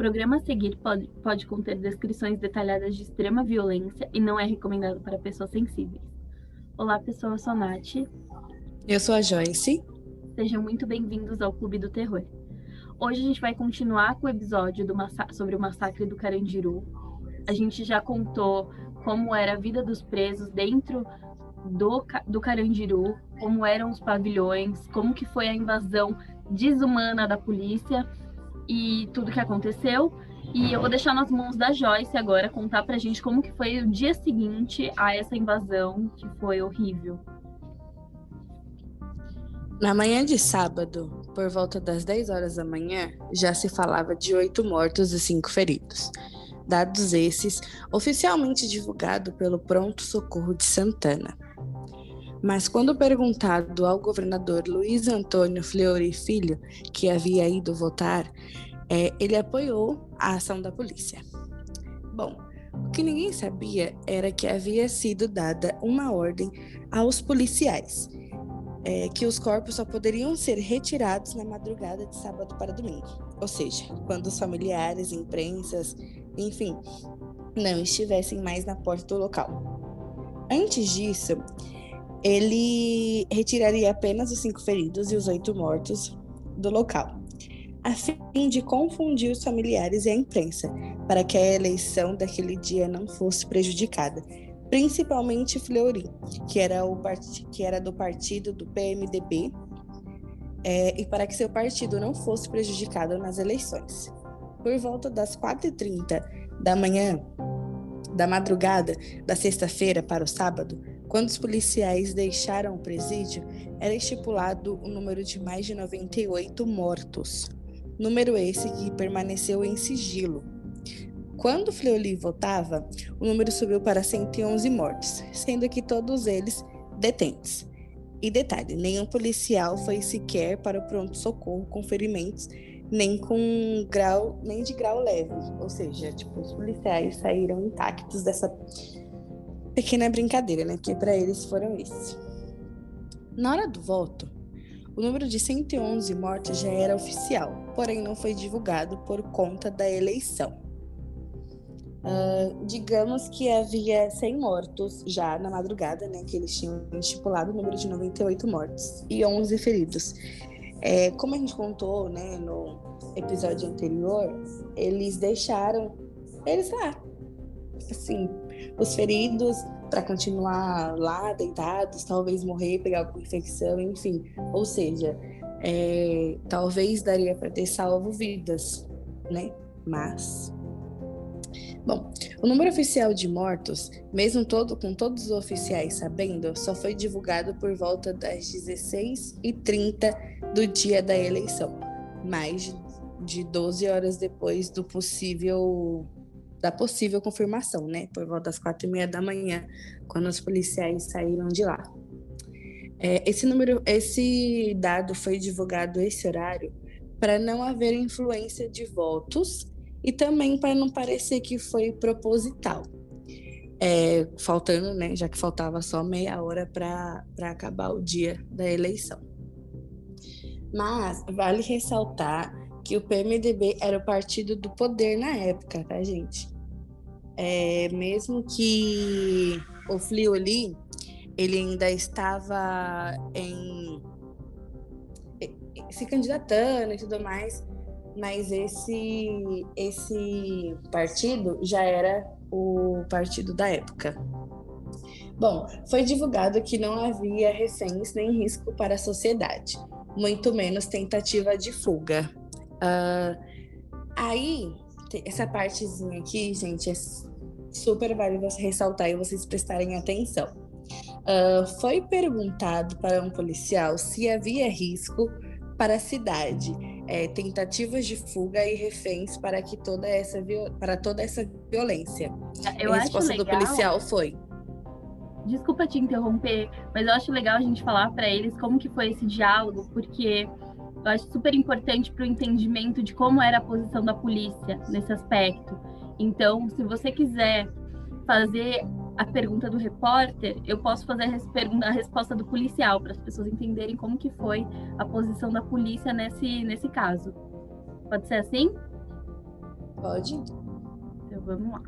programa a seguir pode, pode conter descrições detalhadas de extrema violência e não é recomendado para pessoas sensíveis. Olá, pessoal, eu sou a Nath. Eu sou a Joyce. Sejam muito bem-vindos ao Clube do Terror. Hoje a gente vai continuar com o episódio sobre o massacre do Carandiru. A gente já contou como era a vida dos presos dentro do, do Carandiru, como eram os pavilhões, como que foi a invasão desumana da polícia e tudo que aconteceu. E eu vou deixar nas mãos da Joyce agora contar pra gente como que foi o dia seguinte a essa invasão, que foi horrível. Na manhã de sábado, por volta das 10 horas da manhã, já se falava de oito mortos e cinco feridos. Dados esses oficialmente divulgados pelo Pronto Socorro de Santana. Mas quando perguntado ao governador Luiz Antônio Fleury Filho, que havia ido votar, é, ele apoiou a ação da polícia. Bom, o que ninguém sabia era que havia sido dada uma ordem aos policiais, é, que os corpos só poderiam ser retirados na madrugada de sábado para domingo, ou seja, quando os familiares, imprensas, enfim, não estivessem mais na porta do local. Antes disso, ele retiraria apenas os cinco feridos e os oito mortos do local, a fim de confundir os familiares e a imprensa, para que a eleição daquele dia não fosse prejudicada, principalmente Fleury, que era, o que era do partido do PMDB, é, e para que seu partido não fosse prejudicado nas eleições. Por volta das 4h30 da manhã, da madrugada da sexta-feira para o sábado, quando os policiais deixaram o presídio, era estipulado o número de mais de 98 mortos. Número esse que permaneceu em sigilo. Quando Fleury votava, o número subiu para 111 mortos, sendo que todos eles detentes. E detalhe, nenhum policial foi sequer para o pronto-socorro com ferimentos, nem com grau, nem de grau leve. Ou seja, tipo, os policiais saíram intactos dessa pequena brincadeira, né? Que para eles foram isso. Na hora do voto, o número de 111 mortes já era oficial, porém não foi divulgado por conta da eleição. Uh, digamos que havia 100 mortos já na madrugada, né? Que eles tinham estipulado o número de 98 mortos e 11 feridos. É, como a gente contou, né, no episódio anterior, eles deixaram eles lá, assim, os feridos para continuar lá deitados, talvez morrer, pegar alguma infecção, enfim. Ou seja, é, talvez daria para ter salvo vidas, né? Mas. Bom, o número oficial de mortos, mesmo todo com todos os oficiais sabendo, só foi divulgado por volta das 16h30 do dia da eleição, mais de 12 horas depois do possível da possível confirmação, né? Por volta das quatro e meia da manhã, quando os policiais saíram de lá. É, esse número, esse dado foi divulgado esse horário para não haver influência de votos e também para não parecer que foi proposital. É, faltando, né, já que faltava só meia hora para acabar o dia da eleição. Mas vale ressaltar que o PMDB era o partido do poder na época, tá, gente? É, mesmo que o Flioli ele ainda estava em se candidatando e tudo mais, mas esse esse partido já era o partido da época. Bom, foi divulgado que não havia reféns nem risco para a sociedade, muito menos tentativa de fuga. Uh, aí, essa partezinha aqui, gente, é super válido você ressaltar e vocês prestarem atenção. Uh, foi perguntado para um policial se havia risco para a cidade, é, tentativas de fuga e reféns para que toda essa para toda essa violência. Eu a resposta legal... do policial foi Desculpa te interromper, mas eu acho legal a gente falar para eles como que foi esse diálogo, porque eu acho super importante para o entendimento de como era a posição da polícia nesse aspecto. Então, se você quiser fazer a pergunta do repórter, eu posso fazer a, resposta do policial para as pessoas entenderem como que foi a posição da polícia nesse nesse caso. Pode ser assim? Pode. Então vamos lá.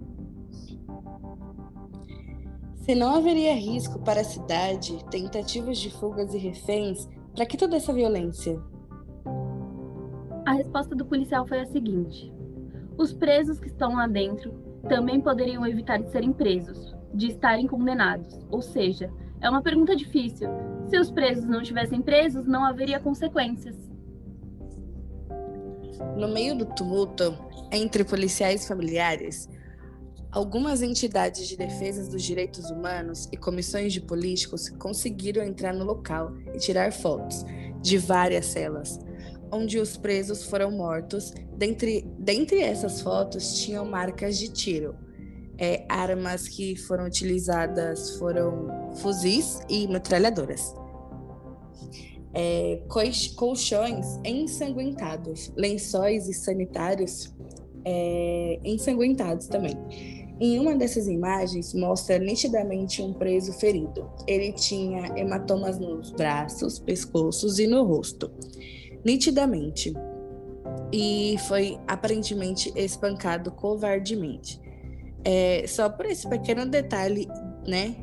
Se não haveria risco para a cidade, tentativas de fugas e reféns, para que toda essa violência? A resposta do policial foi a seguinte: os presos que estão lá dentro também poderiam evitar de serem presos, de estarem condenados. Ou seja, é uma pergunta difícil. Se os presos não estivessem presos, não haveria consequências. No meio do tumulto entre policiais familiares, algumas entidades de defesa dos direitos humanos e comissões de políticos conseguiram entrar no local e tirar fotos de várias celas, onde os presos foram mortos. Dentre, dentre essas fotos tinham marcas de tiro. É, armas que foram utilizadas foram fuzis e metralhadoras é, colchões ensanguentados, lençóis e sanitários é, ensanguentados também. Em uma dessas imagens, mostra nitidamente um preso ferido. Ele tinha hematomas nos braços, pescoços e no rosto. Nitidamente. E foi aparentemente espancado covardemente. É, só por esse pequeno detalhe, né?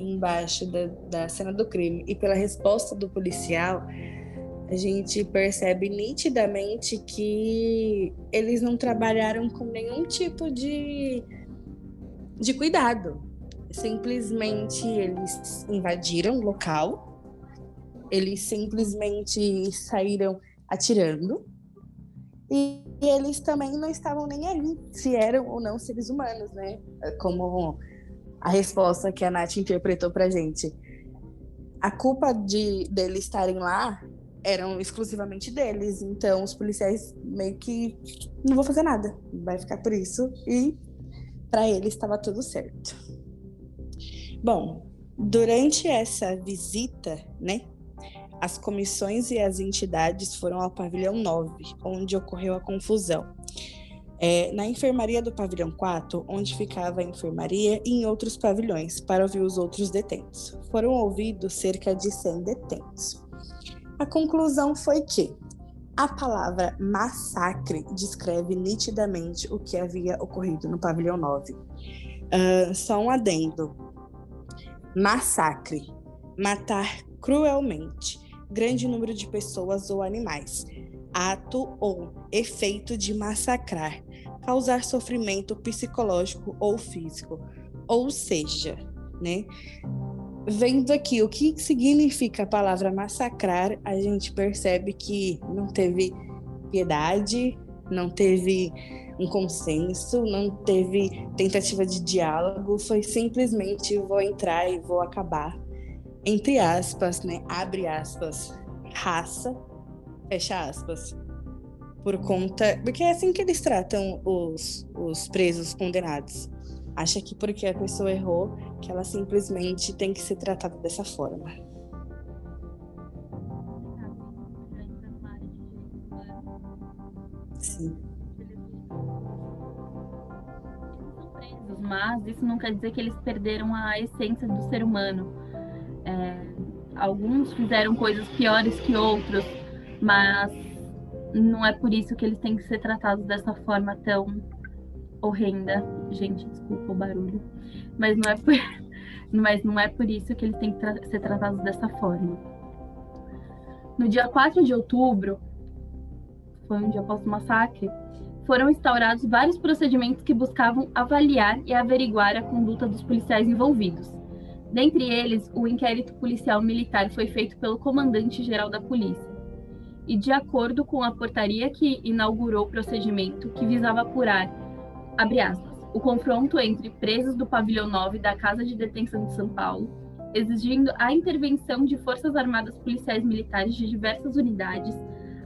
embaixo da, da cena do crime e pela resposta do policial, a gente percebe nitidamente que eles não trabalharam com nenhum tipo de, de cuidado. Simplesmente eles invadiram o local, eles simplesmente saíram atirando e, eles também não estavam nem aí se eram ou não seres humanos, né? Como a resposta que a Nath interpretou pra gente. A culpa de deles estarem lá eram exclusivamente deles, então os policiais meio que não vou fazer nada, vai ficar por isso e para eles estava tudo certo. Bom, durante essa visita, né, as comissões e as entidades foram ao pavilhão 9, onde ocorreu a confusão é, na enfermaria do pavilhão 4, onde ficava a enfermaria, e em outros pavilhões, para ouvir os outros detentos. Foram ouvidos cerca de 100 detentos. A conclusão foi que a palavra massacre descreve nitidamente o que havia ocorrido no pavilhão 9. Uh, só um adendo: massacre, matar cruelmente grande número de pessoas ou animais, ato ou efeito de massacrar, causar sofrimento psicológico ou físico. Ou seja, né? Vendo aqui o que significa a palavra massacrar, a gente percebe que não teve piedade, não teve um consenso, não teve tentativa de diálogo, foi simplesmente vou entrar e vou acabar. Entre aspas, né? Abre aspas, raça, fecha aspas por conta. Porque é assim que eles tratam os, os presos condenados. Acha que porque a pessoa errou, que ela simplesmente tem que ser tratada dessa forma. Sim. Mas isso não quer dizer que eles perderam a essência do ser humano. Alguns fizeram coisas piores que outros, mas não é por isso que eles têm que ser tratados dessa forma tão horrenda. Gente, desculpa o barulho. Mas não é por, mas não é por isso que eles têm que tra ser tratados dessa forma. No dia 4 de outubro, foi um dia após o massacre, foram instaurados vários procedimentos que buscavam avaliar e averiguar a conduta dos policiais envolvidos. Dentre eles, o inquérito policial militar foi feito pelo comandante-geral da polícia e de acordo com a portaria que inaugurou o procedimento que visava apurar, aspas, o confronto entre presos do pavilhão 9 da Casa de Detenção de São Paulo, exigindo a intervenção de forças armadas policiais militares de diversas unidades,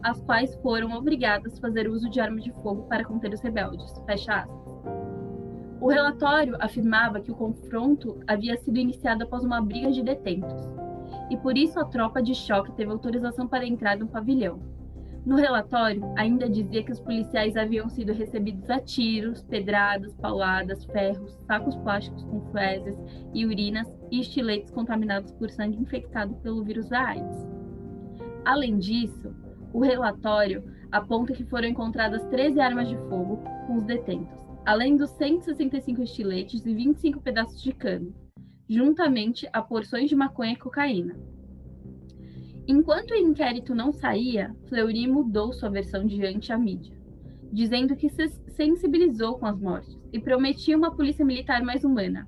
as quais foram obrigadas a fazer uso de armas de fogo para conter os rebeldes. Fecha aspas. O relatório afirmava que o confronto havia sido iniciado após uma briga de detentos, e por isso a tropa de choque teve autorização para entrar no pavilhão. No relatório, ainda dizia que os policiais haviam sido recebidos a tiros, pedradas, pauladas, ferros, sacos plásticos com fezes e urinas e estiletes contaminados por sangue infectado pelo vírus da AIDS. Além disso, o relatório aponta que foram encontradas 13 armas de fogo com os detentos, além dos 165 estiletes e 25 pedaços de cano, juntamente a porções de maconha e cocaína. Enquanto o inquérito não saía, Fleury mudou sua versão diante a mídia, dizendo que se sensibilizou com as mortes e prometia uma polícia militar mais humana.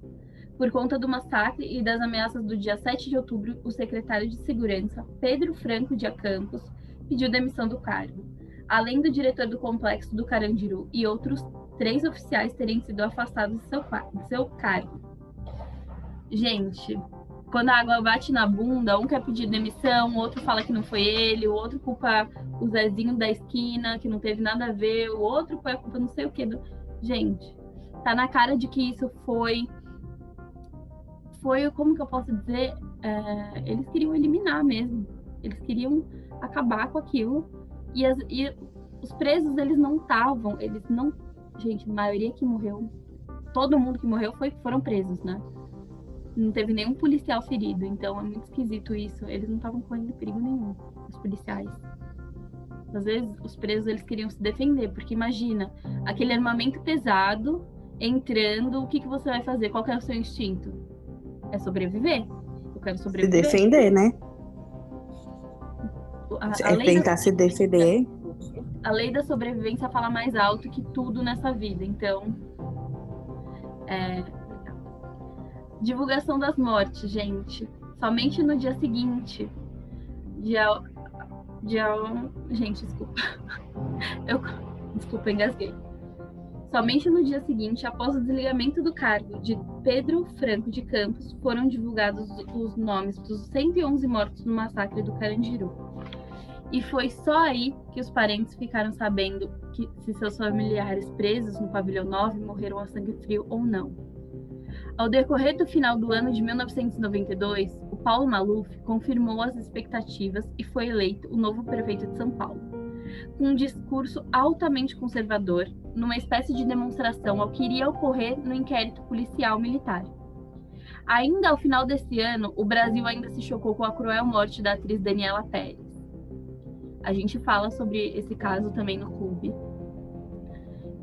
Por conta do massacre e das ameaças do dia 7 de outubro, o secretário de Segurança, Pedro Franco de Acampos, pediu demissão do cargo, além do diretor do complexo do Carandiru e outros três oficiais terem sido afastados de seu, de seu cargo. Gente, quando a água bate na bunda, um quer pedir demissão, o outro fala que não foi ele, o outro culpa o Zezinho da esquina, que não teve nada a ver, o outro põe a culpa não sei o que. Do... Gente, tá na cara de que isso foi. Foi, como que eu posso dizer? É, eles queriam eliminar mesmo. Eles queriam acabar com aquilo. E, as, e os presos, eles não estavam, eles não. Gente, a maioria que morreu, todo mundo que morreu foi, foram presos, né? não teve nenhum policial ferido, então é muito esquisito isso. Eles não estavam correndo perigo nenhum, os policiais. Às vezes os presos eles queriam se defender, porque imagina, aquele armamento pesado entrando, o que, que você vai fazer? Qual é o seu instinto? É sobreviver. Eu quero sobreviver. Se defender, né? A, é tentar da... se defender. A lei da sobrevivência fala mais alto que tudo nessa vida, então é, Divulgação das mortes, gente. Somente no dia seguinte. Dia. Dia. Gente, desculpa. Eu. Desculpa, engasguei. Somente no dia seguinte, após o desligamento do cargo de Pedro Franco de Campos, foram divulgados os nomes dos 111 mortos no massacre do Carandiru. E foi só aí que os parentes ficaram sabendo que se seus familiares presos no pavilhão 9 morreram a sangue frio ou não. Ao decorrer do final do ano de 1992, o Paulo Maluf confirmou as expectativas e foi eleito o novo prefeito de São Paulo. Com um discurso altamente conservador, numa espécie de demonstração ao que iria ocorrer no inquérito policial militar. Ainda ao final desse ano, o Brasil ainda se chocou com a cruel morte da atriz Daniela Pérez. A gente fala sobre esse caso também no clube.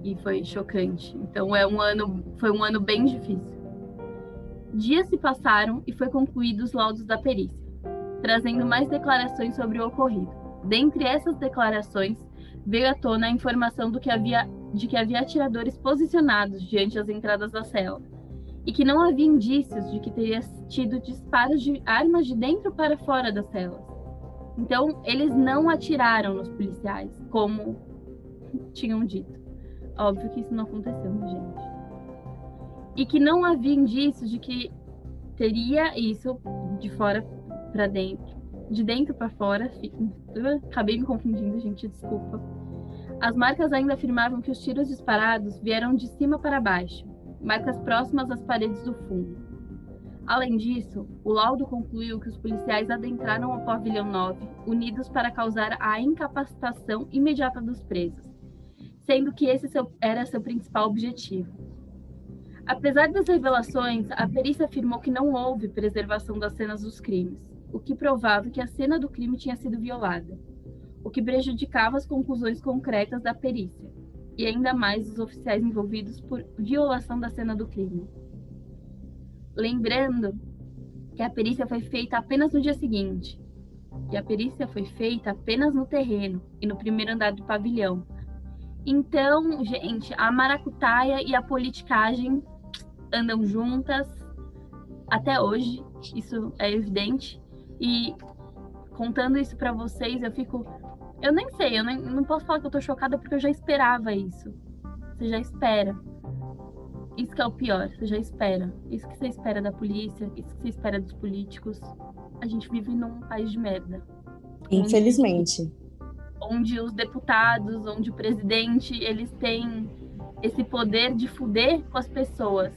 E foi chocante. Então é um ano, foi um ano bem difícil. Dias se passaram e foi concluídos os laudos da perícia, trazendo mais declarações sobre o ocorrido. Dentre essas declarações, veio à tona a informação que havia, de que havia atiradores posicionados diante das entradas da cela e que não havia indícios de que teria tido disparos de armas de dentro para fora das celas. Então, eles não atiraram nos policiais, como tinham dito. Óbvio que isso não aconteceu, né, gente? e que não havia indícios de que teria isso de fora para dentro, de dentro para fora. Acabei me confundindo, gente, desculpa. As marcas ainda afirmavam que os tiros disparados vieram de cima para baixo, marcas próximas às paredes do fundo. Além disso, o laudo concluiu que os policiais adentraram o pavilhão 9, unidos para causar a incapacitação imediata dos presos, sendo que esse era seu principal objetivo. Apesar das revelações, a perícia afirmou que não houve preservação das cenas dos crimes, o que provava que a cena do crime tinha sido violada, o que prejudicava as conclusões concretas da perícia, e ainda mais os oficiais envolvidos por violação da cena do crime. Lembrando que a perícia foi feita apenas no dia seguinte, que a perícia foi feita apenas no terreno e no primeiro andar do pavilhão. Então, gente, a maracutaia e a politicagem andam juntas até hoje, isso é evidente. E contando isso para vocês, eu fico. Eu nem sei, eu, nem, não posso falar que eu tô chocada porque eu já esperava isso. Você já espera. Isso que é o pior, você já espera. Isso que você espera da polícia, isso que você espera dos políticos. A gente vive num país de merda. Infelizmente. Onde, onde os deputados, onde o presidente, eles têm esse poder de fuder com as pessoas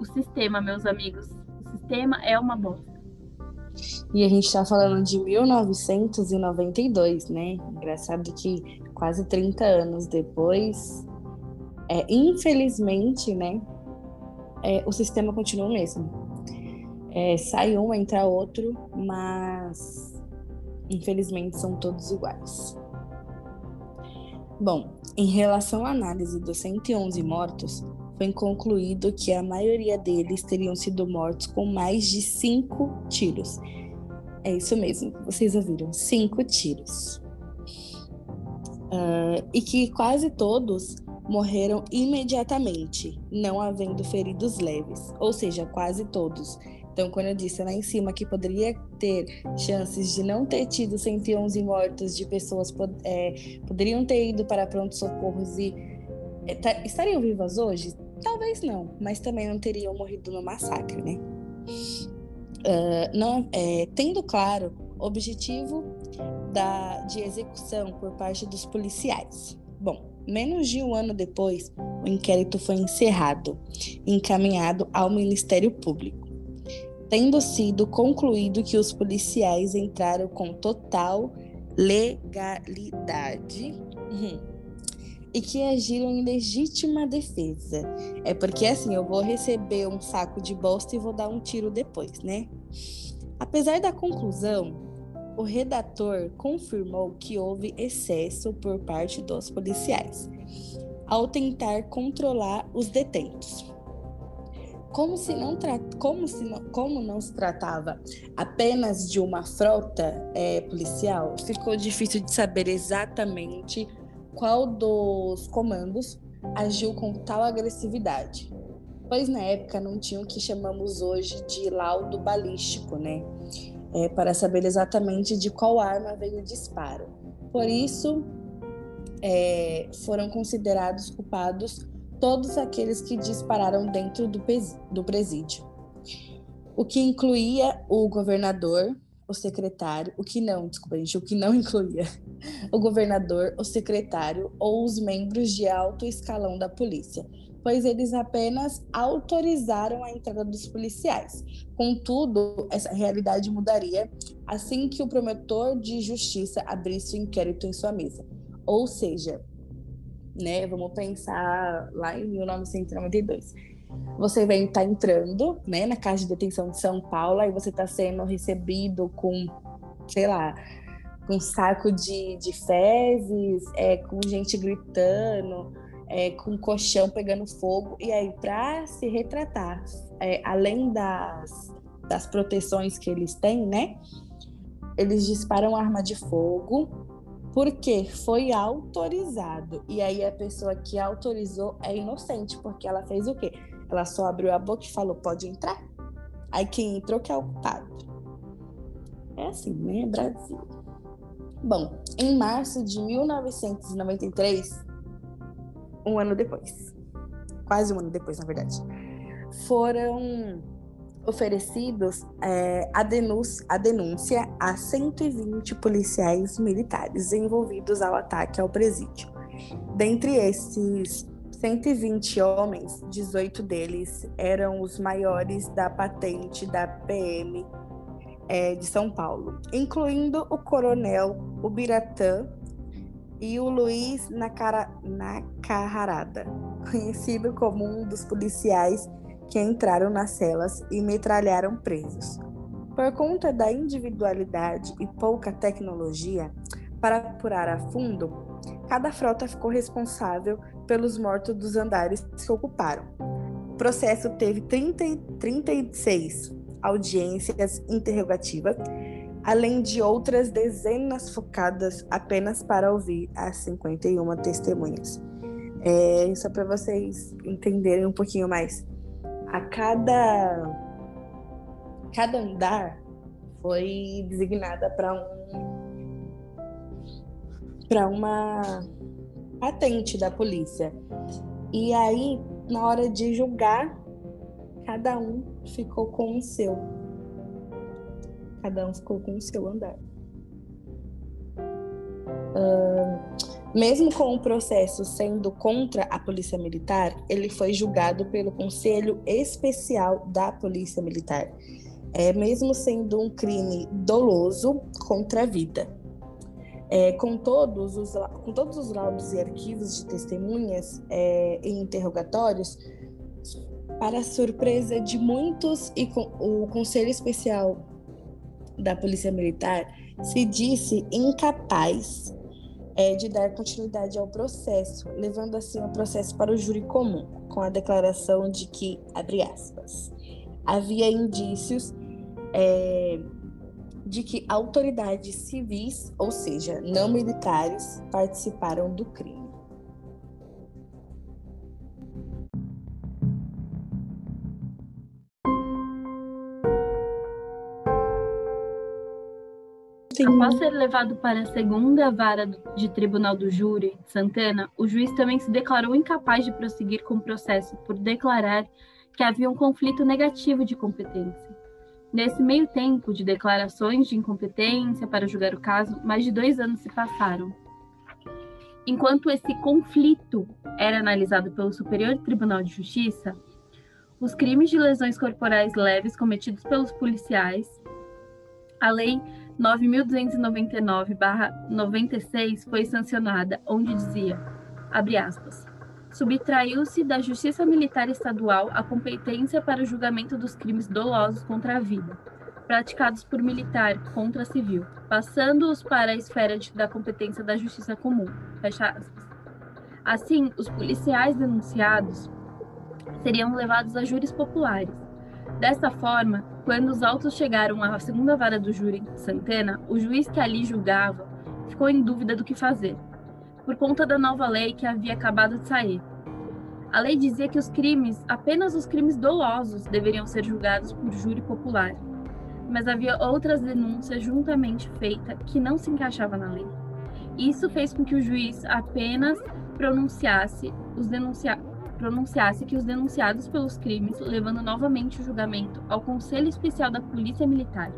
o sistema, meus amigos. O sistema é uma bosta. E a gente está falando de 1992, né? Engraçado que quase 30 anos depois, é, infelizmente, né? É, o sistema continua o mesmo. É, sai um, entra outro, mas infelizmente são todos iguais. Bom, em relação à análise dos 111 mortos, foi concluído que a maioria deles teriam sido mortos com mais de cinco tiros. É isso mesmo, vocês ouviram, cinco tiros. Uh, e que quase todos morreram imediatamente, não havendo feridos leves, ou seja, quase todos. Então, quando eu disse lá em cima que poderia ter chances de não ter tido 111 mortos de pessoas é, poderiam ter ido para pronto socorros e é, estariam vivas hoje, Talvez não, mas também não teriam morrido no massacre, né? Uh, não, é, tendo claro o objetivo da, de execução por parte dos policiais. Bom, menos de um ano depois, o inquérito foi encerrado, encaminhado ao Ministério Público, tendo sido concluído que os policiais entraram com total legalidade. E que agiram em legítima defesa. É porque assim, eu vou receber um saco de bosta e vou dar um tiro depois, né? Apesar da conclusão, o redator confirmou que houve excesso por parte dos policiais ao tentar controlar os detentos. Como, se não como, se não... Como não se tratava apenas de uma frota é, policial, ficou difícil de saber exatamente qual dos comandos agiu com tal agressividade, pois na época não tinha o que chamamos hoje de laudo balístico, né? É, para saber exatamente de qual arma veio o disparo. Por isso, é, foram considerados culpados todos aqueles que dispararam dentro do, do presídio, o que incluía o governador, o secretário, o que não, desculpa, gente, o que não incluía o governador, o secretário ou os membros de alto escalão da polícia, pois eles apenas autorizaram a entrada dos policiais. Contudo, essa realidade mudaria assim que o promotor de justiça abrisse o inquérito em sua mesa. Ou seja, né, vamos pensar lá em 1992 você vem estar tá entrando, né, na casa de detenção de São Paulo, e você está sendo recebido com, sei lá, com um saco de, de fezes, é, com gente gritando, é, com colchão pegando fogo, e aí para se retratar, é, além das, das proteções que eles têm, né, eles disparam arma de fogo, porque foi autorizado. E aí a pessoa que autorizou é inocente, porque ela fez o quê? Ela só abriu a boca e falou: pode entrar. Aí quem entrou que é o culpado. É assim, né? Brasil. Bom, em março de 1993, um ano depois, quase um ano depois, na verdade, foram oferecidos é, a, denúncia, a denúncia a 120 policiais militares envolvidos ao ataque ao presídio. Dentre esses 120 homens, 18 deles eram os maiores da patente da PM é, de São Paulo, incluindo o coronel Ubiratã e o Luiz Nacara, Nacarrarada, conhecido como um dos policiais que entraram nas celas e metralharam presos. Por conta da individualidade e pouca tecnologia, para apurar a fundo, cada frota ficou responsável pelos mortos dos andares que ocuparam. O processo teve 30, 36 audiências interrogativas, além de outras dezenas focadas apenas para ouvir as 51 testemunhas. É, só para vocês entenderem um pouquinho mais. A cada, cada andar foi designada para um para uma patente da polícia. E aí, na hora de julgar, cada um ficou com o seu. Cada um ficou com o seu andar. Uh, mesmo com o processo sendo contra a Polícia Militar, ele foi julgado pelo Conselho Especial da Polícia Militar, é, mesmo sendo um crime doloso contra a vida. É, com, todos os, com todos os laudos e arquivos de testemunhas é, e interrogatórios, para surpresa de muitos, e com, o Conselho Especial da Polícia Militar se disse incapaz é de dar continuidade ao processo, levando assim o processo para o júri comum, com a declaração de que, abre aspas, havia indícios é, de que autoridades civis, ou seja, não militares, participaram do crime. Após ser levado para a segunda vara de tribunal do júri, Santana, o juiz também se declarou incapaz de prosseguir com o processo por declarar que havia um conflito negativo de competência. Nesse meio tempo de declarações de incompetência para julgar o caso, mais de dois anos se passaram. Enquanto esse conflito era analisado pelo Superior Tribunal de Justiça, os crimes de lesões corporais leves cometidos pelos policiais, a Lei 9.299-96 foi sancionada, onde dizia, abre aspas, subtraiu-se da Justiça Militar Estadual a competência para o julgamento dos crimes dolosos contra a vida, praticados por militar contra civil, passando-os para a esfera de, da competência da Justiça Comum. Fecha aspas. Assim, os policiais denunciados seriam levados a júris populares. Dessa forma, quando os autos chegaram à segunda vara do júri Santana, o juiz que ali julgava ficou em dúvida do que fazer, por conta da nova lei que havia acabado de sair. A lei dizia que os crimes, apenas os crimes dolosos, deveriam ser julgados por júri popular, mas havia outras denúncias juntamente feitas que não se encaixavam na lei. Isso fez com que o juiz apenas pronunciasse os denunciados pronunciasse que os denunciados pelos crimes, levando novamente o julgamento ao Conselho Especial da Polícia Militar.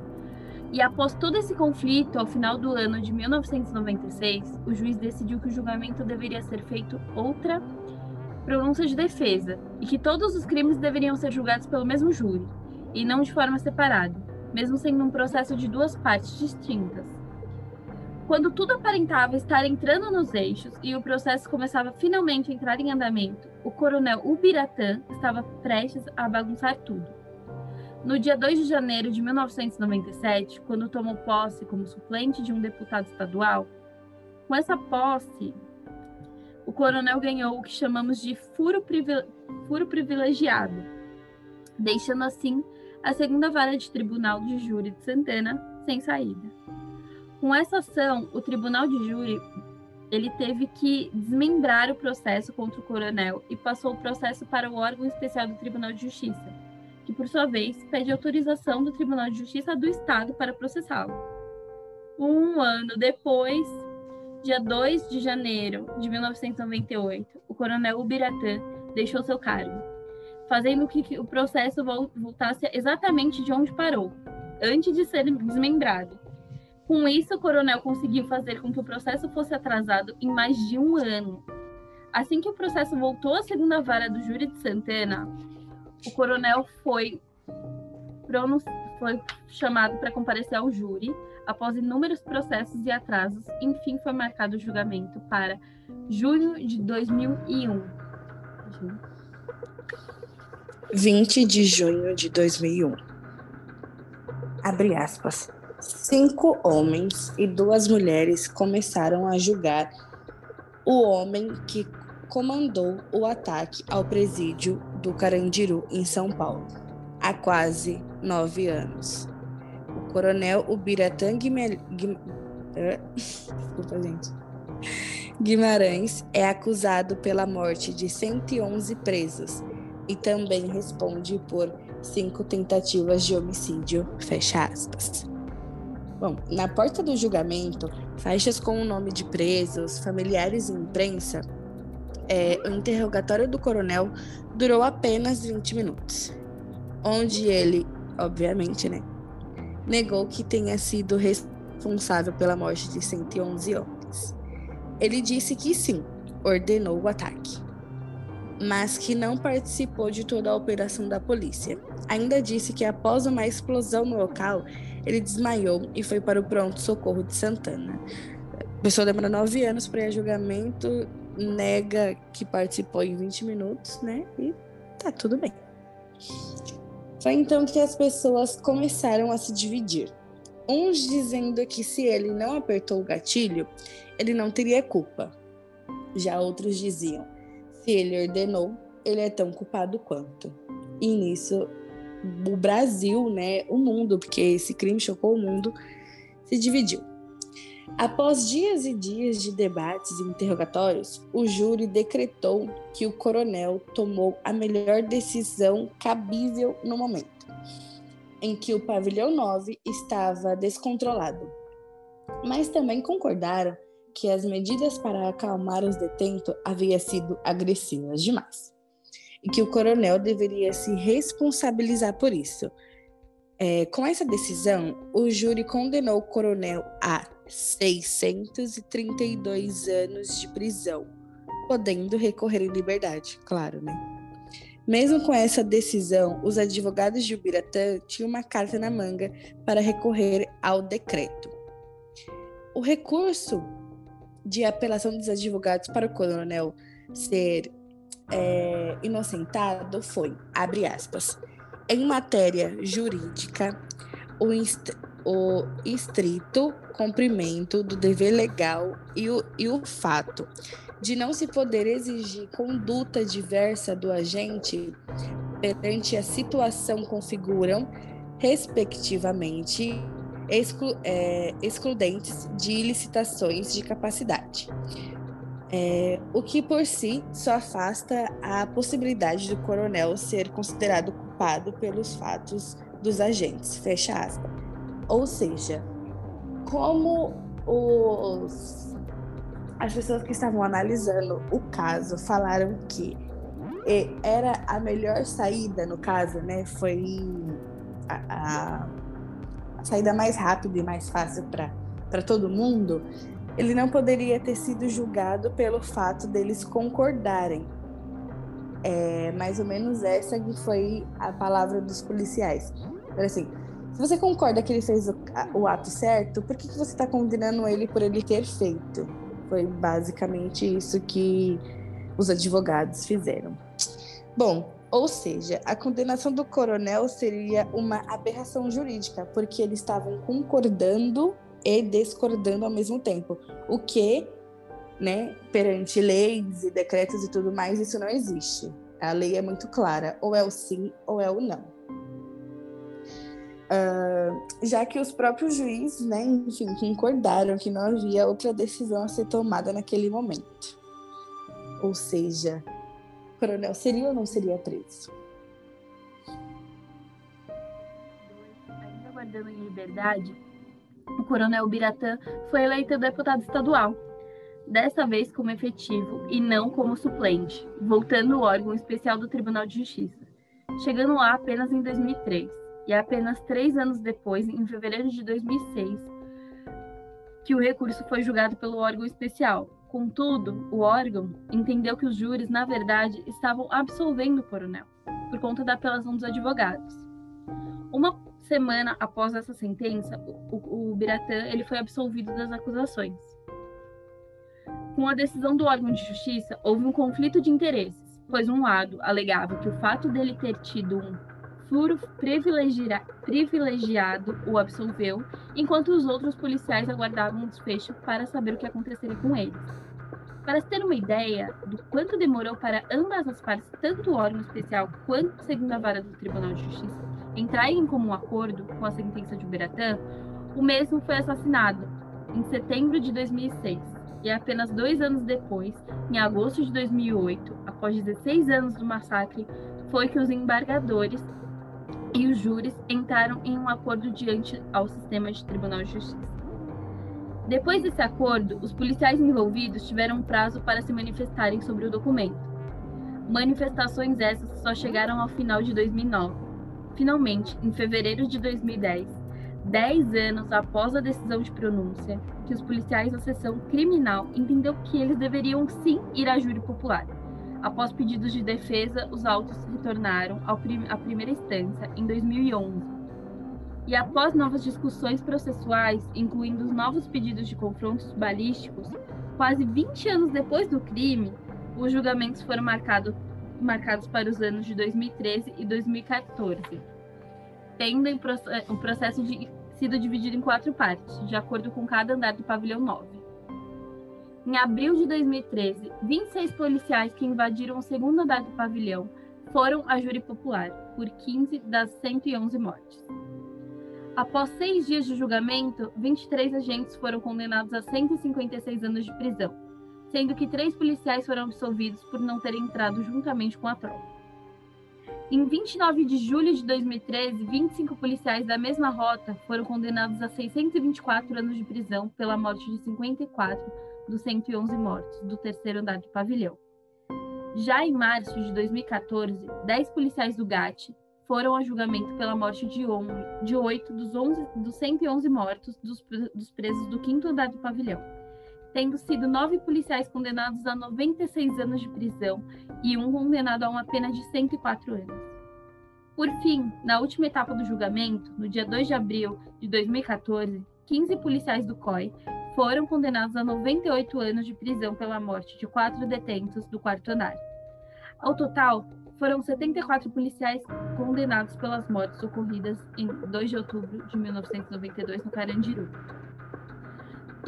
E após todo esse conflito, ao final do ano de 1996, o juiz decidiu que o julgamento deveria ser feito outra pronúncia de defesa e que todos os crimes deveriam ser julgados pelo mesmo júri e não de forma separada, mesmo sendo um processo de duas partes distintas. Quando tudo aparentava estar entrando nos eixos e o processo começava finalmente a entrar em andamento, o coronel Ubiratã estava prestes a bagunçar tudo. No dia 2 de janeiro de 1997, quando tomou posse como suplente de um deputado estadual, com essa posse, o coronel ganhou o que chamamos de furo, privile furo privilegiado, deixando assim a segunda vara de tribunal de júri de Santana sem saída. Com essa ação, o tribunal de júri ele teve que desmembrar o processo contra o coronel e passou o processo para o órgão especial do Tribunal de Justiça, que por sua vez pede autorização do Tribunal de Justiça do Estado para processá-lo. Um ano depois, dia 2 de janeiro de 1998, o coronel Ubiratã deixou seu cargo, fazendo com que o processo voltasse exatamente de onde parou, antes de ser desmembrado com isso, o coronel conseguiu fazer com que o processo fosse atrasado em mais de um ano. Assim que o processo voltou à segunda vara do júri de Santana, o coronel foi, foi chamado para comparecer ao júri após inúmeros processos e atrasos. Enfim, foi marcado o julgamento para junho de 2001. 20 de junho de 2001. Abre aspas. Cinco homens e duas mulheres começaram a julgar o homem que comandou o ataque ao presídio do Carandiru, em São Paulo, há quase nove anos. O coronel Ubiratã. Guimarães é acusado pela morte de 111 presos e também responde por cinco tentativas de homicídio. Fecha aspas. Bom, na porta do julgamento, faixas com o nome de presos, familiares e imprensa, é, o interrogatório do coronel durou apenas 20 minutos, onde ele, obviamente, né, negou que tenha sido responsável pela morte de 111 homens. Ele disse que sim, ordenou o ataque, mas que não participou de toda a operação da polícia. Ainda disse que após uma explosão no local, ele desmaiou e foi para o pronto-socorro de Santana. A pessoa demora nove anos para ir a julgamento, nega que participou em 20 minutos, né? E tá tudo bem. Foi então que as pessoas começaram a se dividir. uns dizendo que se ele não apertou o gatilho, ele não teria culpa. Já outros diziam: se ele ordenou, ele é tão culpado quanto. E nisso, o Brasil, né, o mundo, porque esse crime chocou o mundo, se dividiu. Após dias e dias de debates e interrogatórios, o júri decretou que o coronel tomou a melhor decisão cabível no momento, em que o pavilhão 9 estava descontrolado. Mas também concordaram que as medidas para acalmar os detentos haviam sido agressivas demais e que o coronel deveria se responsabilizar por isso. É, com essa decisão, o júri condenou o coronel a 632 anos de prisão, podendo recorrer em liberdade, claro, né? Mesmo com essa decisão, os advogados de Ubiratã tinham uma carta na manga para recorrer ao decreto. O recurso de apelação dos advogados para o coronel ser é, inocentado foi, abre aspas, em matéria jurídica, o, o estrito cumprimento do dever legal e o, e o fato de não se poder exigir conduta diversa do agente perante a situação configuram, respectivamente, exclu é, excludentes de licitações de capacidade. É, o que por si só afasta a possibilidade do coronel ser considerado culpado pelos fatos dos agentes. Fecha aspas. Ou seja, como os, as pessoas que estavam analisando o caso falaram que era a melhor saída no caso, né? Foi a, a, a saída mais rápida e mais fácil para todo mundo ele não poderia ter sido julgado pelo fato deles concordarem. É mais ou menos essa que foi a palavra dos policiais. Era assim, se você concorda que ele fez o, o ato certo, por que, que você está condenando ele por ele ter feito? Foi basicamente isso que os advogados fizeram. Bom, ou seja, a condenação do coronel seria uma aberração jurídica, porque eles estavam concordando e discordando ao mesmo tempo. O que, né, perante leis e decretos e tudo mais, isso não existe. A lei é muito clara, ou é o sim ou é o não. Uh, já que os próprios juízes, né, enfim, concordaram que não havia outra decisão a ser tomada naquele momento. Ou seja, o coronel seria ou não seria preso? Ainda guardando em liberdade, o coronel Biratã foi eleito deputado estadual, desta vez como efetivo e não como suplente, voltando ao órgão especial do Tribunal de Justiça, chegando lá apenas em 2003, e apenas três anos depois, em fevereiro de 2006, que o recurso foi julgado pelo órgão especial. Contudo, o órgão entendeu que os júris, na verdade, estavam absolvendo o coronel, por conta da apelação dos advogados. Uma semana após essa sentença, o, o Biratã ele foi absolvido das acusações. Com a decisão do órgão de justiça, houve um conflito de interesses, pois um lado alegava que o fato dele ter tido um furo privilegiado o absolveu, enquanto os outros policiais aguardavam o desfecho para saber o que aconteceria com eles. Para ter uma ideia do quanto demorou para ambas as partes, tanto o órgão especial quanto a segunda vara do Tribunal de Justiça, entrarem em comum acordo com a sentença de Uberatã, o mesmo foi assassinado em setembro de 2006 e apenas dois anos depois, em agosto de 2008, após 16 anos do massacre, foi que os embargadores e os júris entraram em um acordo diante ao sistema de Tribunal de Justiça. Depois desse acordo, os policiais envolvidos tiveram prazo para se manifestarem sobre o documento. Manifestações essas só chegaram ao final de 2009 Finalmente, em fevereiro de 2010, dez anos após a decisão de pronúncia, que os policiais da seção criminal entendeu que eles deveriam sim ir à júri popular. Após pedidos de defesa, os autos retornaram à primeira instância em 2011. E após novas discussões processuais, incluindo os novos pedidos de confrontos balísticos, quase 20 anos depois do crime, os julgamentos foram marcados marcados para os anos de 2013 e 2014, tendo um processo de sido dividido em quatro partes, de acordo com cada andar do pavilhão 9. Em abril de 2013, 26 policiais que invadiram o segundo andar do pavilhão foram a júri popular, por 15 das 111 mortes. Após seis dias de julgamento, 23 agentes foram condenados a 156 anos de prisão, sendo que três policiais foram absolvidos por não terem entrado juntamente com a tropa. Em 29 de julho de 2013, 25 policiais da mesma rota foram condenados a 624 anos de prisão pela morte de 54 dos 111 mortos do terceiro andar do pavilhão. Já em março de 2014, 10 policiais do GAT foram a julgamento pela morte de, de 8 dos, 11, dos 111 mortos dos, dos presos do quinto andar do pavilhão tendo sido nove policiais condenados a 96 anos de prisão e um condenado a uma pena de 104 anos. Por fim, na última etapa do julgamento, no dia 2 de abril de 2014, 15 policiais do COI foram condenados a 98 anos de prisão pela morte de quatro detentos do quarto andar. Ao total, foram 74 policiais condenados pelas mortes ocorridas em 2 de outubro de 1992 no Carandiru.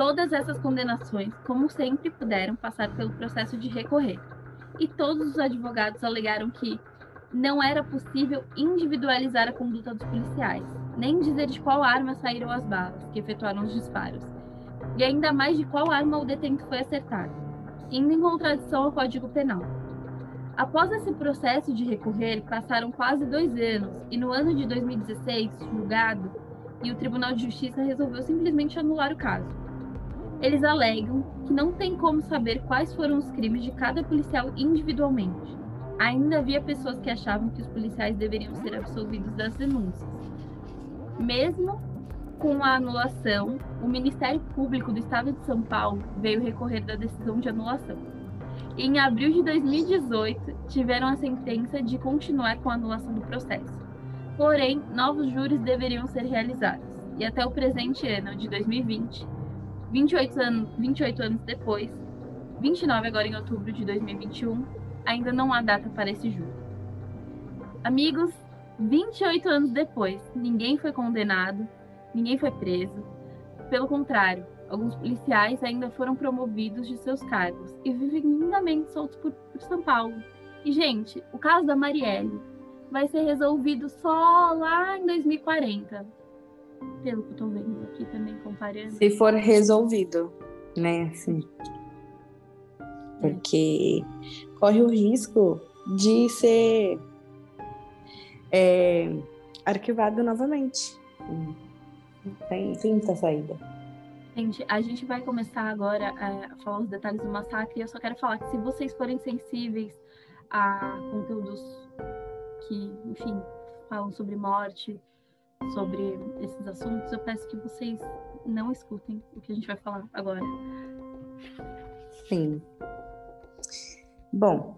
Todas essas condenações, como sempre, puderam passar pelo processo de recorrer. E todos os advogados alegaram que não era possível individualizar a conduta dos policiais, nem dizer de qual arma saíram as balas que efetuaram os disparos, e ainda mais de qual arma o detento foi acertado, indo em contradição ao Código Penal. Após esse processo de recorrer, passaram quase dois anos, e no ano de 2016, julgado, e o Tribunal de Justiça resolveu simplesmente anular o caso. Eles alegam que não tem como saber quais foram os crimes de cada policial individualmente. Ainda havia pessoas que achavam que os policiais deveriam ser absolvidos das denúncias. Mesmo com a anulação, o Ministério Público do Estado de São Paulo veio recorrer da decisão de anulação. Em abril de 2018, tiveram a sentença de continuar com a anulação do processo. Porém, novos júris deveriam ser realizados. E até o presente ano de 2020, 28 anos, 28 anos depois, 29 agora em outubro de 2021, ainda não há data para esse júri. Amigos, 28 anos depois, ninguém foi condenado, ninguém foi preso. Pelo contrário, alguns policiais ainda foram promovidos de seus cargos e vivem lindamente soltos por, por São Paulo. E, gente, o caso da Marielle vai ser resolvido só lá em 2040 pelo que eu tô vendo aqui também comparando. Se for resolvido, né, assim. Porque corre o risco de ser é, arquivado novamente. Tem, tem muita saída. Gente, a gente vai começar agora é, a falar os detalhes do massacre. Eu só quero falar que se vocês forem sensíveis a conteúdos que, enfim, falam sobre morte, sobre esses assuntos, eu peço que vocês não escutem o que a gente vai falar agora. Sim. Bom,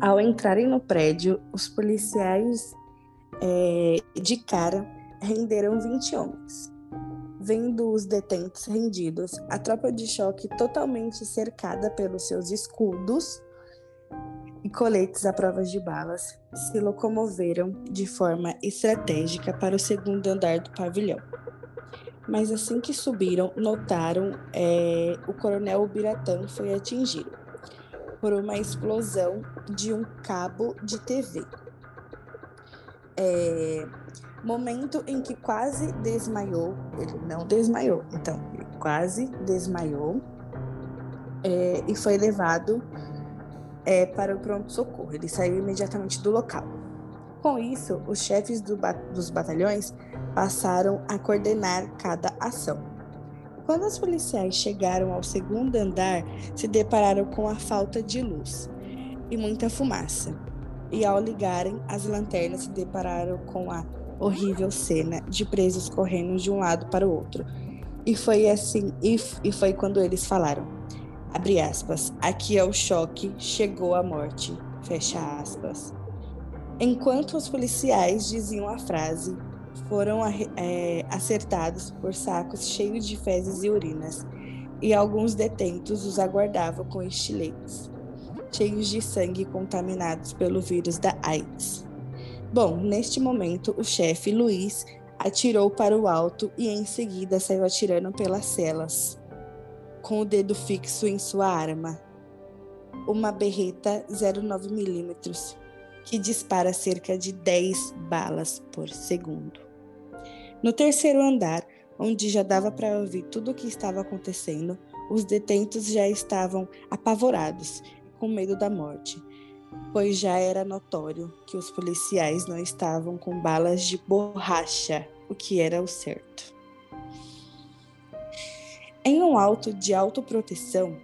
ao entrarem no prédio, os policiais é, de cara renderam 20 homens. Vendo os detentos rendidos, a tropa de choque totalmente cercada pelos seus escudos e coletes à prova de balas se locomoveram de forma estratégica para o segundo andar do pavilhão. Mas assim que subiram, notaram é, o coronel Biratã foi atingido por uma explosão de um cabo de TV. É, momento em que quase desmaiou, ele não desmaiou, então, ele quase desmaiou é, e foi levado é, para o pronto-socorro. Ele saiu imediatamente do local. Com isso, os chefes do ba dos batalhões passaram a coordenar cada ação. Quando os policiais chegaram ao segundo andar, se depararam com a falta de luz e muita fumaça. E ao ligarem as lanternas, se depararam com a horrível cena de presos correndo de um lado para o outro. E foi assim, e, e foi quando eles falaram: Abre aspas. Aqui é o choque, chegou a morte. Fecha aspas. Enquanto os policiais diziam a frase, foram é, acertados por sacos cheios de fezes e urinas, e alguns detentos os aguardavam com estiletes, cheios de sangue contaminados pelo vírus da AIDS. Bom, neste momento, o chefe Luiz atirou para o alto e em seguida saiu atirando pelas celas, com o dedo fixo em sua arma, uma berreta 09mm, que dispara cerca de 10 balas por segundo. No terceiro andar, onde já dava para ouvir tudo o que estava acontecendo, os detentos já estavam apavorados, com medo da morte pois já era notório que os policiais não estavam com balas de borracha, o que era o certo. Em um alto de autoproteção,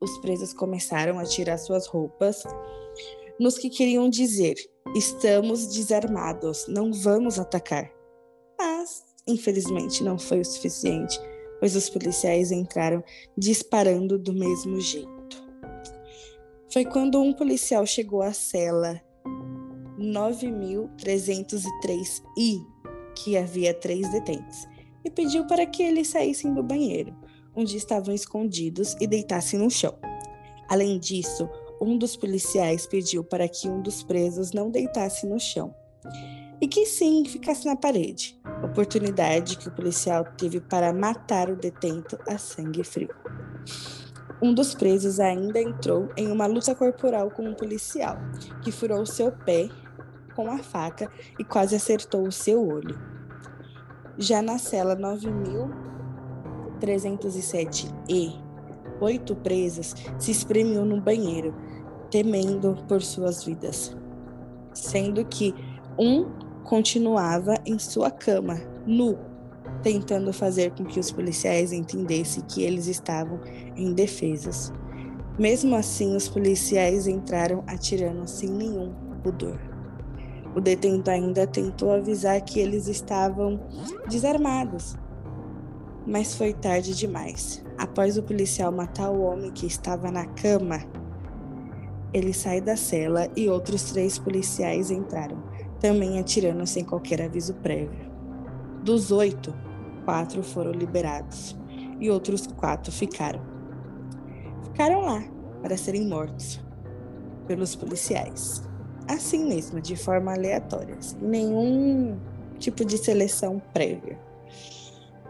os presos começaram a tirar suas roupas, nos que queriam dizer: estamos desarmados, não vamos atacar. Mas, infelizmente, não foi o suficiente, pois os policiais entraram disparando do mesmo jeito foi quando um policial chegou à cela 9303I, que havia três detentos, e pediu para que eles saíssem do banheiro, onde estavam escondidos, e deitassem no chão. Além disso, um dos policiais pediu para que um dos presos não deitasse no chão, e que sim ficasse na parede, oportunidade que o policial teve para matar o detento a sangue frio. Um dos presos ainda entrou em uma luta corporal com um policial, que furou seu pé com a faca e quase acertou o seu olho. Já na cela 9307E, oito presos se espremiam no banheiro, temendo por suas vidas, sendo que um continuava em sua cama, nu, tentando fazer com que os policiais entendessem que eles estavam em defesas. Mesmo assim, os policiais entraram atirando sem nenhum pudor. O detento ainda tentou avisar que eles estavam desarmados, mas foi tarde demais. Após o policial matar o homem que estava na cama, ele sai da cela e outros três policiais entraram, também atirando sem qualquer aviso prévio. Dos oito, quatro foram liberados e outros quatro ficaram. Ficaram lá para serem mortos pelos policiais. Assim mesmo, de forma aleatória, sem nenhum tipo de seleção prévia.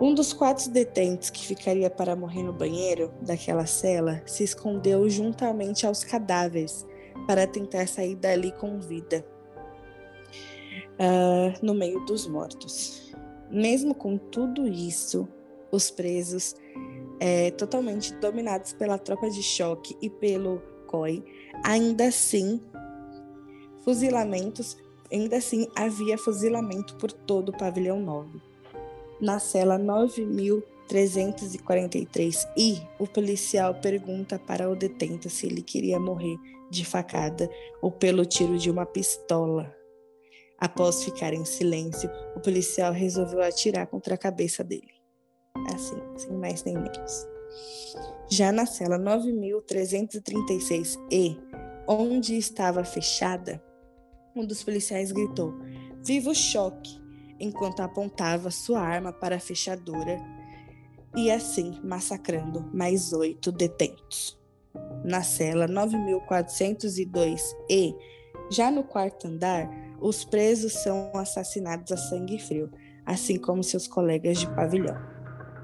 Um dos quatro detentos que ficaria para morrer no banheiro daquela cela se escondeu juntamente aos cadáveres para tentar sair dali com vida, uh, no meio dos mortos. Mesmo com tudo isso, os presos, é, totalmente dominados pela tropa de choque e pelo COI, ainda assim, fuzilamentos, ainda assim havia fuzilamento por todo o pavilhão 9. Na cela 9343 e o policial pergunta para o detento se ele queria morrer de facada ou pelo tiro de uma pistola. Após ficar em silêncio, o policial resolveu atirar contra a cabeça dele. Assim, sem mais nem menos. Já na cela 9336E, onde estava fechada, um dos policiais gritou: Viva o choque! Enquanto apontava sua arma para a fechadura e assim massacrando mais oito detentos. Na cela 9402E, já no quarto andar, os presos são assassinados a sangue frio, assim como seus colegas de pavilhão.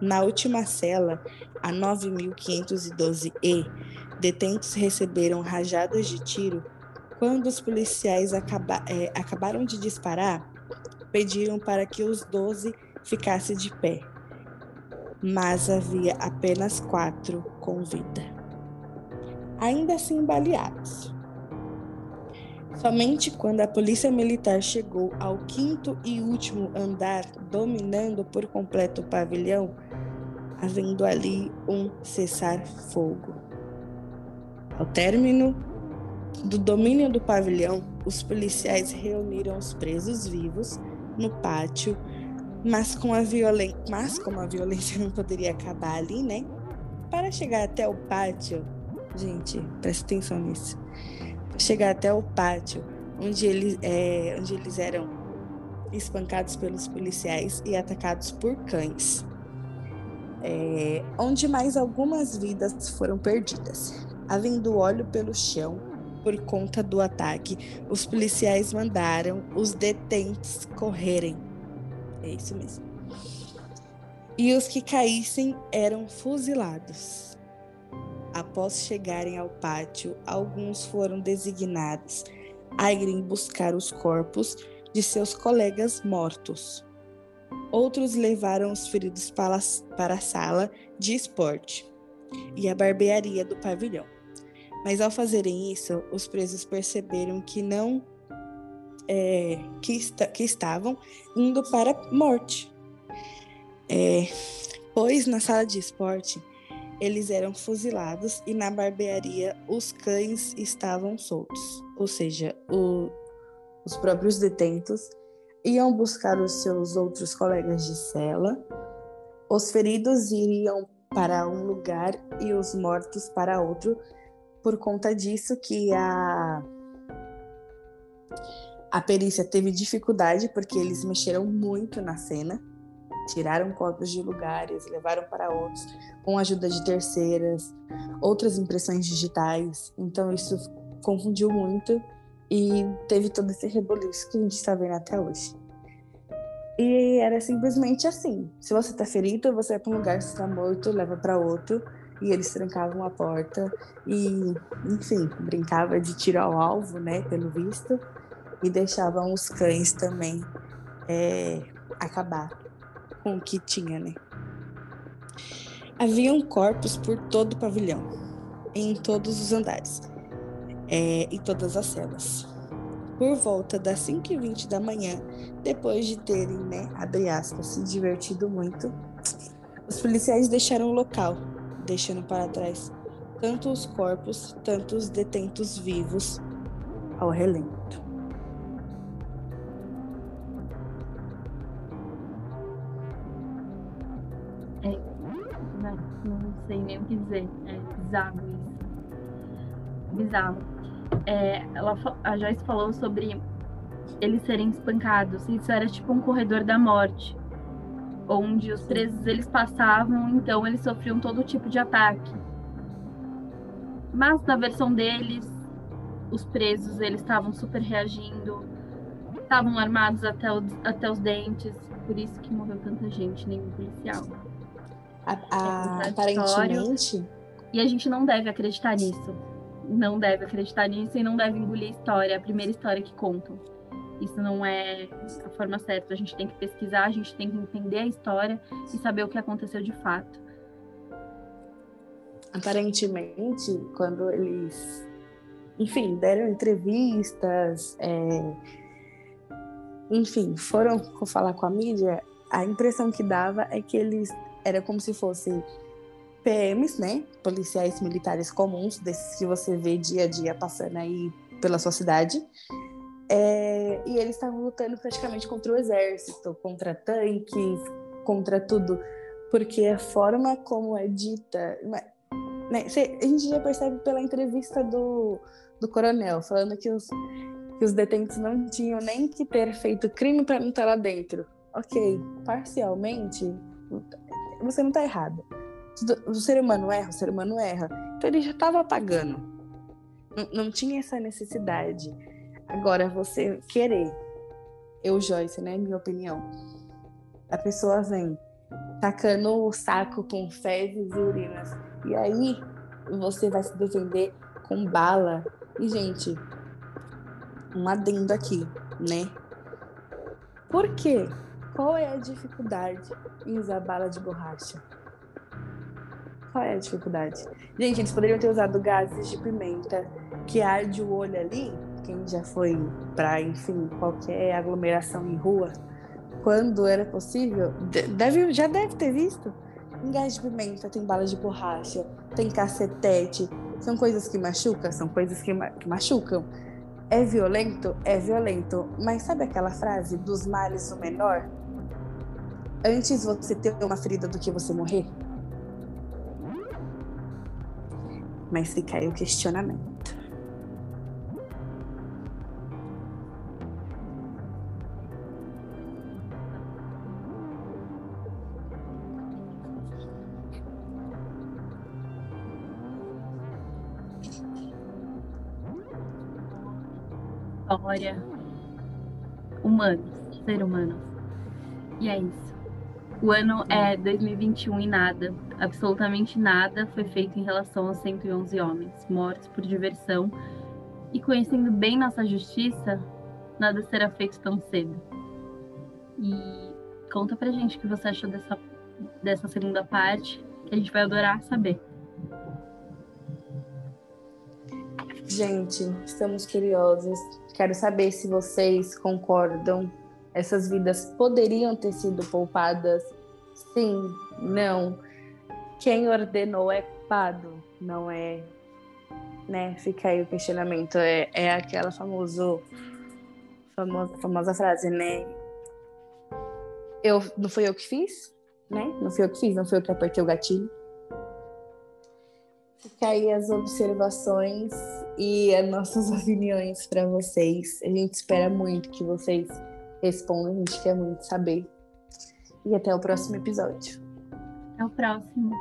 Na última cela, a 9512E, detentos receberam rajadas de tiro. Quando os policiais acaba, é, acabaram de disparar, pediram para que os 12 ficassem de pé, mas havia apenas quatro com vida. Ainda assim baleados. Somente quando a polícia militar chegou ao quinto e último andar, dominando por completo o pavilhão, havendo ali um cessar-fogo. Ao término do domínio do pavilhão, os policiais reuniram os presos vivos no pátio, mas com a violência, mas como a violência não poderia acabar ali, né? Para chegar até o pátio, gente, presta atenção nisso chegar até o pátio, onde eles, é, onde eles eram espancados pelos policiais e atacados por cães, é, onde mais algumas vidas foram perdidas. Havendo óleo pelo chão por conta do ataque, os policiais mandaram os detentos correrem. É isso mesmo. E os que caíssem eram fuzilados. Após chegarem ao pátio, alguns foram designados a irem buscar os corpos de seus colegas mortos. Outros levaram os feridos para a sala de esporte e a barbearia do pavilhão. Mas ao fazerem isso, os presos perceberam que não é, que, que, estavam indo para a morte. É, pois na sala de esporte eles eram fuzilados e na barbearia os cães estavam soltos. Ou seja, o, os próprios detentos iam buscar os seus outros colegas de cela, os feridos iriam para um lugar e os mortos para outro, por conta disso que a a perícia teve dificuldade porque eles mexeram muito na cena, tiraram corpos de lugares, levaram para outros, com a ajuda de terceiras, outras impressões digitais. Então isso confundiu muito e teve todo esse reboliço que a gente está vendo até hoje. E era simplesmente assim: se você está ferido, você vai para um lugar, se está morto, leva para outro. E eles trancavam a porta e, enfim, brincava de tirar o alvo, né, pelo visto, e deixavam os cães também é, acabar com o que tinha, né. Haviam corpos por todo o pavilhão, em todos os andares é, em todas as celas. Por volta das 5h20 da manhã, depois de terem, né, abre aspas, se divertido muito, os policiais deixaram o local, deixando para trás tanto os corpos, tanto os detentos vivos ao relento. É, não, não sei nem o que dizer. É bizarro isso. Bizarro é, ela, a Joyce falou sobre eles serem espancados. Isso era tipo um corredor da morte, onde os presos eles passavam, então eles sofriam todo tipo de ataque. Mas na versão deles, os presos eles estavam super reagindo, estavam armados até, o, até os dentes, por isso que morreu tanta gente, nenhum policial. A, a, é aparentemente. E a gente não deve acreditar nisso não deve acreditar nisso e não deve engolir a história, a primeira história que contam. Isso não é a forma certa. A gente tem que pesquisar, a gente tem que entender a história e saber o que aconteceu de fato. Aparentemente, quando eles, enfim, deram entrevistas, é... enfim, foram falar com a mídia, a impressão que dava é que eles era como se fosse PMs, né? Policiais militares comuns, desses que você vê dia a dia passando aí pela sua cidade. É, e eles estavam lutando praticamente contra o exército, contra tanques, contra tudo. Porque a forma como é dita. Né, a gente já percebe pela entrevista do, do coronel, falando que os, que os detentos não tinham nem que ter feito crime para não estar lá dentro. Ok, parcialmente, você não está errado o ser humano erra, o ser humano erra. Então ele já estava pagando. Não, não, tinha essa necessidade. Agora, você querer, eu, Joyce, né? Minha opinião. A pessoa vem tacando o saco com fezes e urinas. E aí você vai se defender com bala. E, gente, um adendo aqui, né? Por quê? Qual é a dificuldade em usar bala de borracha? Qual é a dificuldade? Gente, eles poderiam ter usado gases de pimenta que arde o olho ali. Quem já foi para, enfim, qualquer aglomeração em rua, quando era possível, deve, já deve ter visto. Em gás de pimenta tem bala de borracha, tem cacetete. São coisas que machucam, são coisas que, ma que machucam. É violento? É violento. Mas sabe aquela frase dos males o menor? Antes você ter uma ferida do que você morrer? Mas fica aí o questionamento. História. Humanos, ser humanos. E é isso. O ano é 2021 e nada, absolutamente nada foi feito em relação aos 111 homens mortos por diversão. E conhecendo bem nossa justiça, nada será feito tão cedo. E conta pra gente o que você achou dessa, dessa segunda parte, que a gente vai adorar saber. Gente, estamos curiosos. Quero saber se vocês concordam essas vidas poderiam ter sido poupadas? Sim, não. Quem ordenou é culpado, não é. Né? Fica aí o questionamento. É, é aquela famoso, famosa, famosa frase, né? Eu, não foi eu que fiz, né? Não foi eu que fiz, não foi eu que apertei o gatilho. Fica aí as observações e as nossas opiniões para vocês. A gente espera muito que vocês Responda, a gente quer muito saber. E até o próximo episódio. Até o próximo.